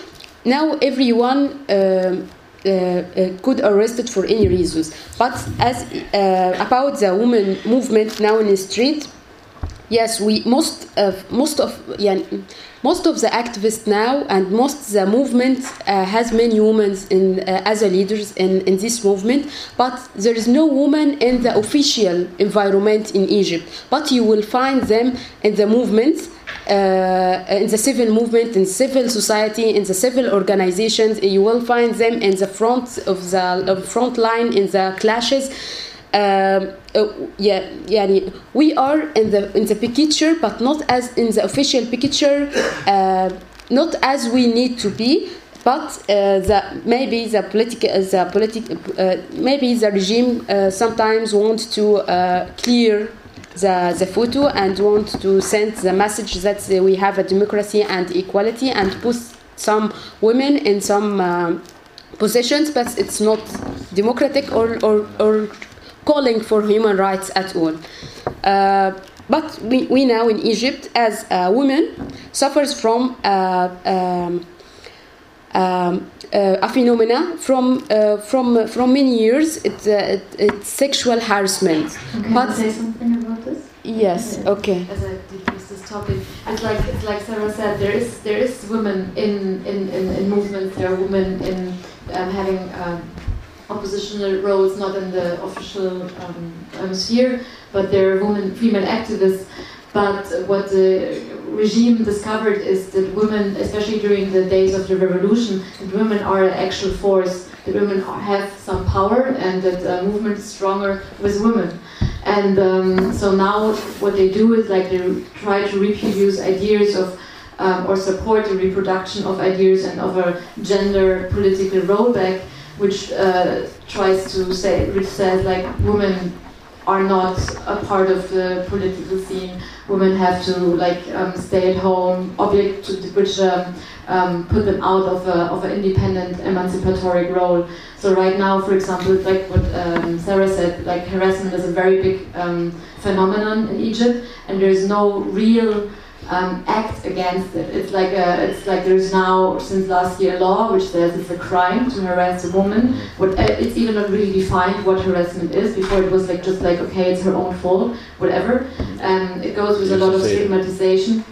Now everyone um, uh, uh, could arrested for any reasons. But as uh, about the women movement now in the street yes we most of most of yeah, most of the activists now and most the movement uh, has many women in uh, as a leaders in, in this movement but there is no woman in the official environment in egypt but you will find them in the movement uh, in the civil movement, in civil society, in the civil organizations. You will find them in the front of the front line in the clashes Um, uh, yeah, يعني we are in the in the picture, but not as in the official picture, uh, not as we need to be. But uh, the, maybe the political, the politic, uh, maybe the regime uh, sometimes want to uh, clear the, the photo and want to send the message that we have a democracy and equality and push some women in some um, positions, but it's not democratic or, or, or calling for human rights at all. Uh, but we, we now in Egypt, as a woman, suffers from uh, um, um, uh, a phenomena from uh, from from many years. It's uh, it, it's sexual harassment. Can But- I say something about this? Yes. Okay. As I diffuse this topic, it's like it's like Sarah said. There is there is women in in, in, in movements. There are women in um, having um, oppositional roles, not in the official um, um, sphere, but there are women, female activists. But what the regime discovered is that women, especially during the days of the revolution, that women are an actual force. That women have some power, and that the movement is stronger with women. And um, so now what they do is like they try to reproduce ideas of um, or support the reproduction of ideas and of a gender political rollback, which uh, tries to say, which says like women are not a part of the political scene. Women have to like um, stay at home, object to which um, um, put them out of a, of an independent emancipatory role. So right now, for example, like what um, Sarah said, like harassment is a very big um, phenomenon in Egypt, and there is no real um, act against it. It's like a, it's like there's now since last year a law which says it's a crime to harass a woman. What uh, it's even not really defined what harassment is. Before it was like just like okay, it's her own fault, whatever. Um, it goes with a lot of stigmatization.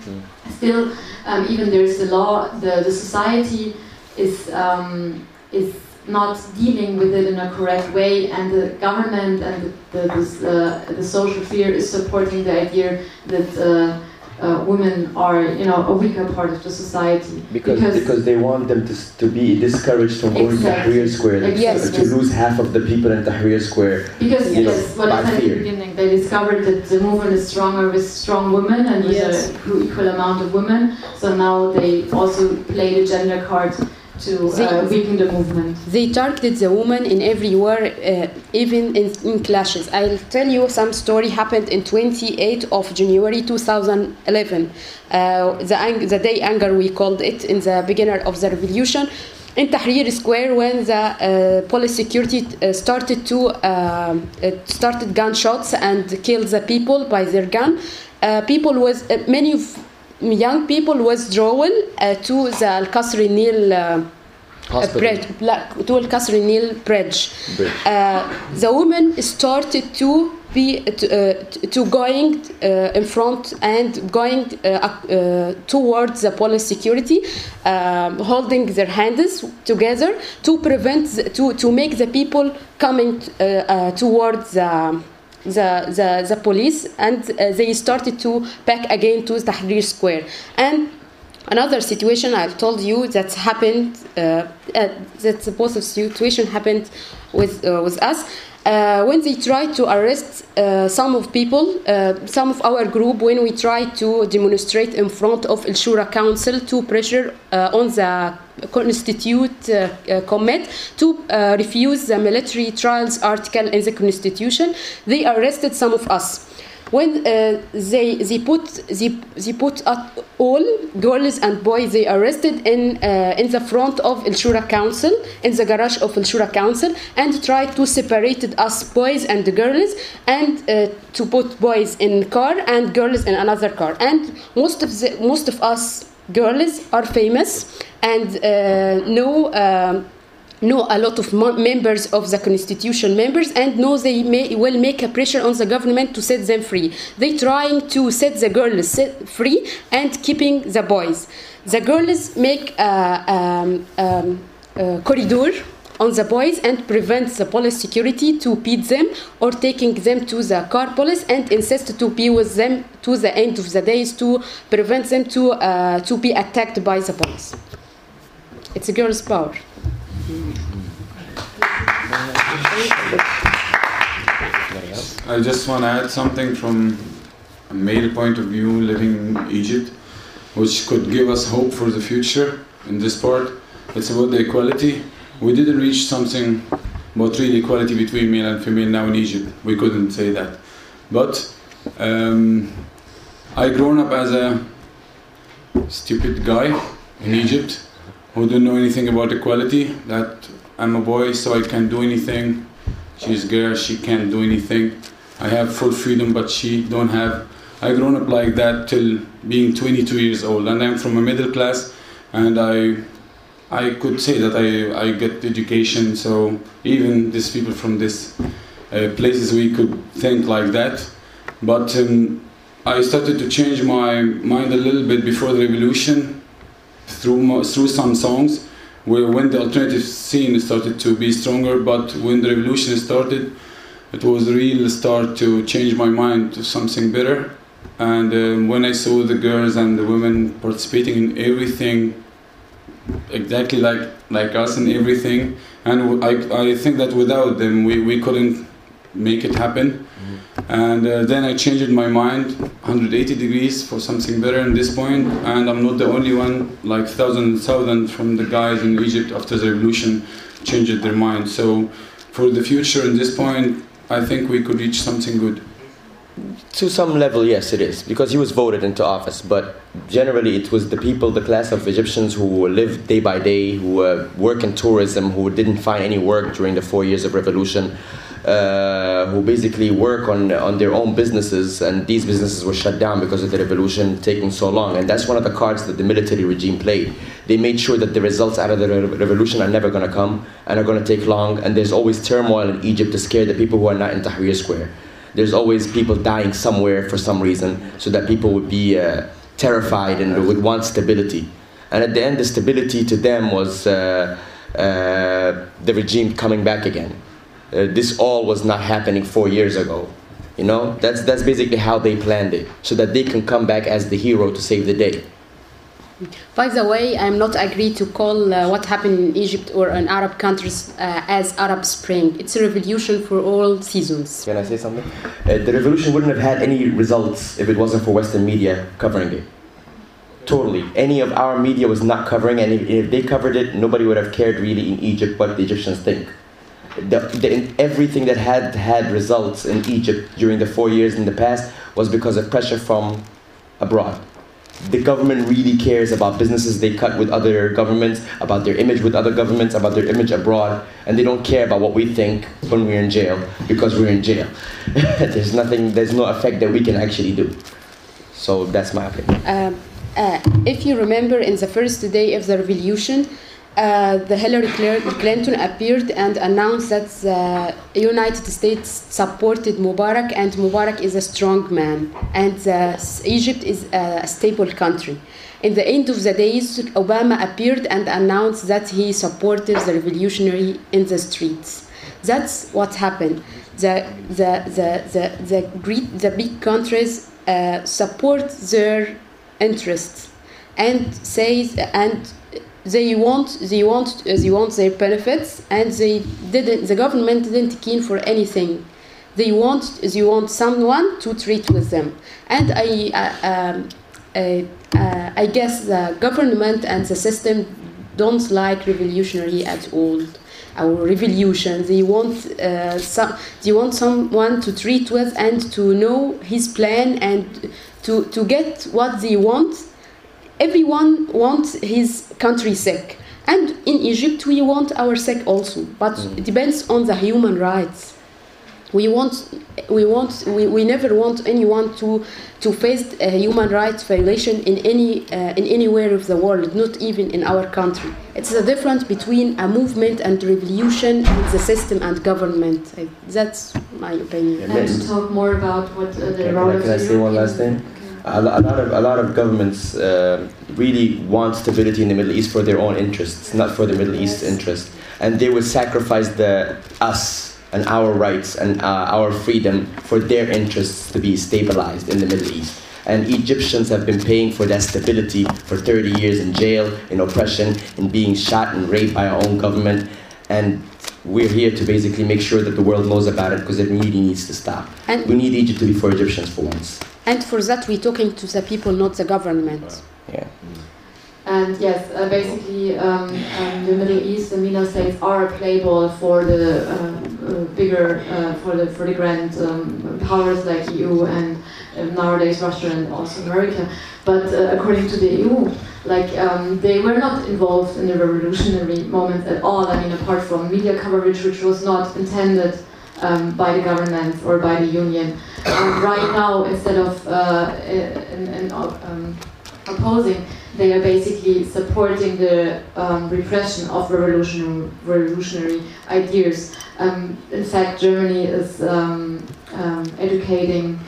Still, um, even there's the law. The the society is um, is not dealing with it in a correct way, and the government and the the, this, uh, the social sphere is supporting the idea that. Uh, uh, women are, you know, a weaker part of the society Because, Because- because they want them to, to be discouraged from going Exactly. to Tahrir Square, like, Yes, to yes. lose half of the people in Tahrir Square. Because You know, yes, what by I said at the beginning, they discovered that the movement is stronger with strong women and with Yes. a equal- equal amount of women. So now they also play the gender card to uh, They- weaken the movement. They targeted the woman in everywhere, uh, even in, in clashes. I'll tell you some story happened in 28 of January 2011. Uh, the, the day anger we called it in the beginning of the revolution. In Tahrir Square, when the uh, police security uh, started to uh, started gunshots and killed the people by their gun, uh, people was uh, many of young people was drawn uh, to the Al Qasr Nil uh, Hospital. bridge, to Qasr Nil bridge. Bridge. Uh, the women started to be to, uh, to going uh, in front and going uh, uh, towards the police security, um, holding their hands together to prevent the, to to make the people coming uh, uh, towards the. The, the, the police and uh, they started to back again to Tahrir Square and Another situation I've told you that happened, uh, uh, that both of situation happened with uh, with us. Uh, when they tried to arrest uh, some of people, uh, some of our group, when we tried to demonstrate in front of El Shura Council to pressure uh, on the Constitute uh, uh, Commit to refuse the military trials article in the Constitution, they arrested some of us when uh, they they put they, they put all girls and boys they arrested in uh, in the front of El Shura Council in the garage of El Shura Council and tried to separate us boys and girls and uh, to put boys in car and girls in another car. And most of the most of us girls are famous and uh, know um, know a lot of members of the constitution members and know they may will make a pressure on the government to set them free. They trying to set the girls free and keeping the boys. The girls make a, um, um, a corridor on the boys and prevent the police security to beat them or taking them to the car police and insist to be with them to the end of the days to prevent them to uh, to be attacked by the police. It's a girl's power I just want to add something from a male point of view living in Egypt, which could give us hope for the future in this part. It's about the equality. We didn't reach something about real equality between male and female now in Egypt. We couldn't say that. But um, I grown up as a stupid guy in Egypt who don't know anything about equality. That I'm a boy, so I can do anything. She's a girl, she can't do anything. I have full freedom, but she don't have. I grown up like that till being 22 years old, and I'm from a middle class, and I, I could say that I, I get education. So even these people from this uh, places we could think like that, but um, I started to change my mind a little bit before the revolution through through some songs. When the alternative scene started to be stronger, but when the revolution started, it was a real start to change my mind to something better. And um, when I saw the girls and the women participating in everything, exactly like like us in everything, and I, I think that without them we, we couldn't make it happen. And uh, then I changed my mind 180 degrees for something better in this point, and I'm not the only one. Like thousands, thousands from the guys in Egypt after the revolution changed their mind. So for the future, in this point, I think we could reach something good. To some level, yes, it is because he was voted into office. But generally, it was the people, the class of Egyptians who lived day by day, who uh, work in tourism, who didn't find any work during the four years of revolution, uh, who basically work on on their own businesses, and these businesses were shut down because of the revolution taking so long. And that's one of the cards that the military regime played. They made sure that the results out of the re- revolution are never going to come and are going to take long. And there's always turmoil in Egypt to scare the people who are not in Tahrir Square there's always people dying somewhere for some reason, so that people would be uh, terrified and would want stability. And at the end, the stability to them was uh, uh, the regime coming back again. Uh, this all was not happening four years ago. You know, that's that's basically how they planned it, so that they can come back as the hero to save the day. By the way, I'm not agree to call uh, what happened in Egypt or in Arab countries uh, as Arab Spring. It's a revolution for all seasons. Can I say something? Uh, the revolution wouldn't have had any results if it wasn't for Western media covering it. Totally. Any of our media was not covering, and if, if they covered it, nobody would have cared really in Egypt what the Egyptians think. The, the, everything that had had results in Egypt during the four years in the past was because of pressure from abroad. The government really cares about businesses they cut with other governments, about their image with other governments, about their image abroad, and they don't care about what we think when we're in jail because we're in jail. there's nothing, there's no effect that we can actually do. So that's my opinion. Um, uh, if you remember, in the first day of the revolution, uh, the Hillary Clinton appeared and announced that the United States supported Mubarak and Mubarak is a strong man and uh, Egypt is a stable country. In the end of the days, Obama appeared and announced that he supported the revolutionary in the streets. That's what happened. The, the, the, the, the, great, the big countries uh, support their interests and says and they want they want they want their benefits and they didn't the government didn't keen for anything. They want they want someone to treat with them. And i uh, um, uh, uh, i guess the government and the system don't like revolutionary at all. Our revolution they want uh, some they want someone to treat with and to know his plan and to to get what they want everyone wants his country sick and in egypt we want our sick also. But mm. it depends on the human rights. We want we want we, we never want anyone to to face a human rights violation in any uh, in anywhere of the world not even in our country. It's the difference between a movement and revolution and the system and government. I, that's my opinion. And to talk more about what uh, the can, role can I, of can I say one last thing a, lot of a lot of governments uh, really want stability in the Middle East for their own interests, not for the Middle East interest, and they would sacrifice the us and our rights and uh, our freedom for their interests to be stabilized in the Middle East. And Egyptians have been paying for that stability for 30 years in jail, in oppression, in being shot and raped by our own government. And we're here to basically make sure that the world knows about it because it really needs to stop. And we need Egypt to be for Egyptians for once. And for that, we're talking to the people, not the government. Yeah. And yes, uh, basically, um, um, the Middle East, the MENA states are playable for the uh, uh, bigger, uh, for the for the grand um, powers like EU and nowadays Russia and also America. But uh, according to the EU, like um, they were not involved in the revolutionary moment at all. I mean, apart from media coverage, which was not intended um, by the government or by the union. Um, right now, instead of uh, in, in, um, opposing, they are basically supporting the um, repression of revolutionary, revolutionary ideas. Um, in fact, Germany is um, educating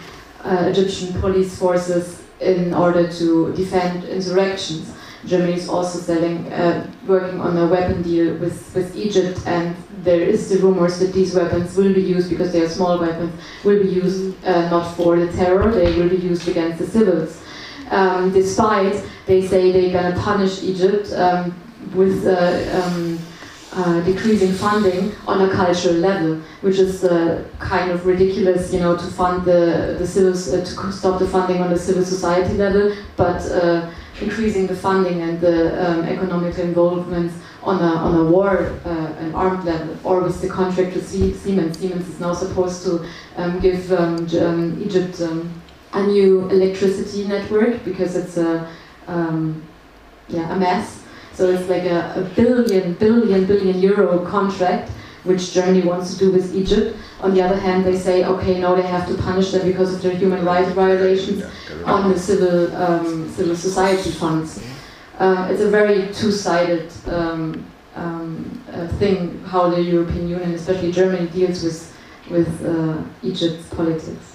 uh, Egyptian police forces in order to defend insurrections. Germany is also selling, uh, working on a weapon deal with, with Egypt, and there is the rumors that these weapons will be used because they are small weapons, will be used uh, not for the terror, they will be used against the civils. Um, despite they say they're going to punish Egypt um, with uh, um, uh, decreasing funding on a cultural level, which is uh, kind of ridiculous, you know, to fund the the civil uh, to stop the funding on the civil society level, but uh, increasing the funding and the um, economic involvement on a on a war uh, an armed level, or with the contract with Siemens. Siemens is now supposed to um, give um, um Egypt um, a new electricity network because it's a um, yeah a mess so it's like a, a billion, billion, billion euro contract which Germany wants to do with Egypt. On the other hand, they say, okay, no, they have to punish them because of their human rights violations on the civil um, civil society funds. Uh, it's a very two-sided um, um, uh, thing how the European Union, especially Germany, deals with with uh, Egypt's politics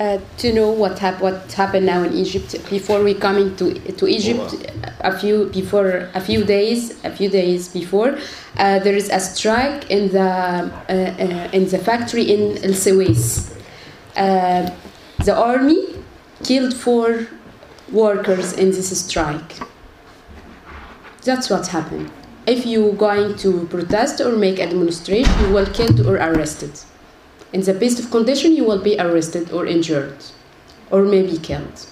uh, to know what hap- what happened now in Egypt before we coming to to Egypt a few before a few days a few days before uh, there is a strike in the uh, uh in the factory in El Suez. Uh, the army killed four workers in this strike. That's what happened. If you going to protest or make a demonstration, you will killed or arrested. In the best of condition, you will be arrested or injured, or maybe killed.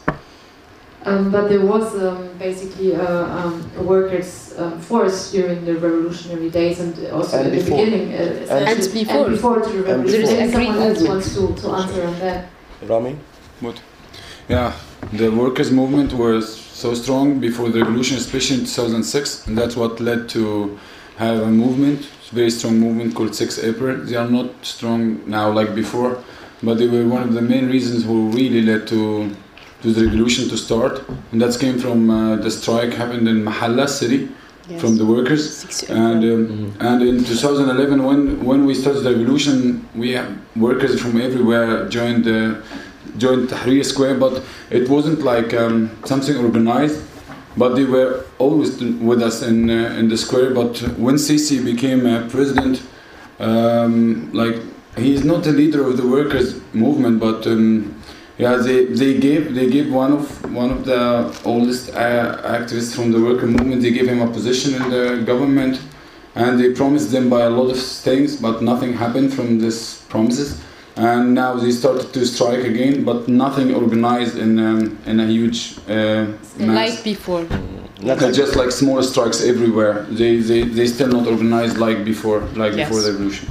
Um, but there was um, basically a, um, a workers' um, force during the revolutionary days and also and at before. the beginning. Uh, and, and before. And before the revolution. There is a someone else movement. wants to, to answer on that. Ramy? What? Yeah, the workers' movement was so strong before the revolution, especially in 2006, and that's what led to have a movement very strong movement called 6 April. They are not strong now like before, but they were one of the main reasons who really led to to the revolution to start. And that came from uh, the strike happened in Mahalla city yes. from the workers. And um, mm-hmm. and in 2011, when when we started the revolution, we had workers from everywhere joined the joined Tahrir Square, but it wasn't like um, something organized but they were always with us in uh, in the square. But when Sisi became uh, president, um, like he's not the leader of the workers' movement, but um, yeah, they, they gave they gave one of one of the oldest uh, activists from the worker movement. They gave him a position in the government, and they promised them by a lot of things, but nothing happened from these promises and now they started to strike again, but nothing organized in um, in a huge uh, like before. Not like just like small strikes everywhere. They they they still not organized like before, like yes. before the revolution.